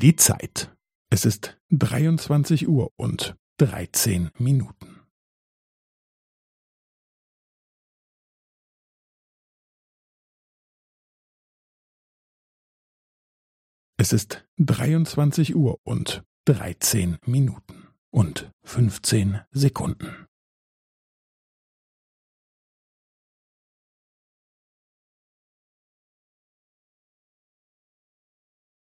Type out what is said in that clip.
Die Zeit. Es ist 23 Uhr und 13 Minuten. Es ist 23 Uhr und 13 Minuten und 15 Sekunden.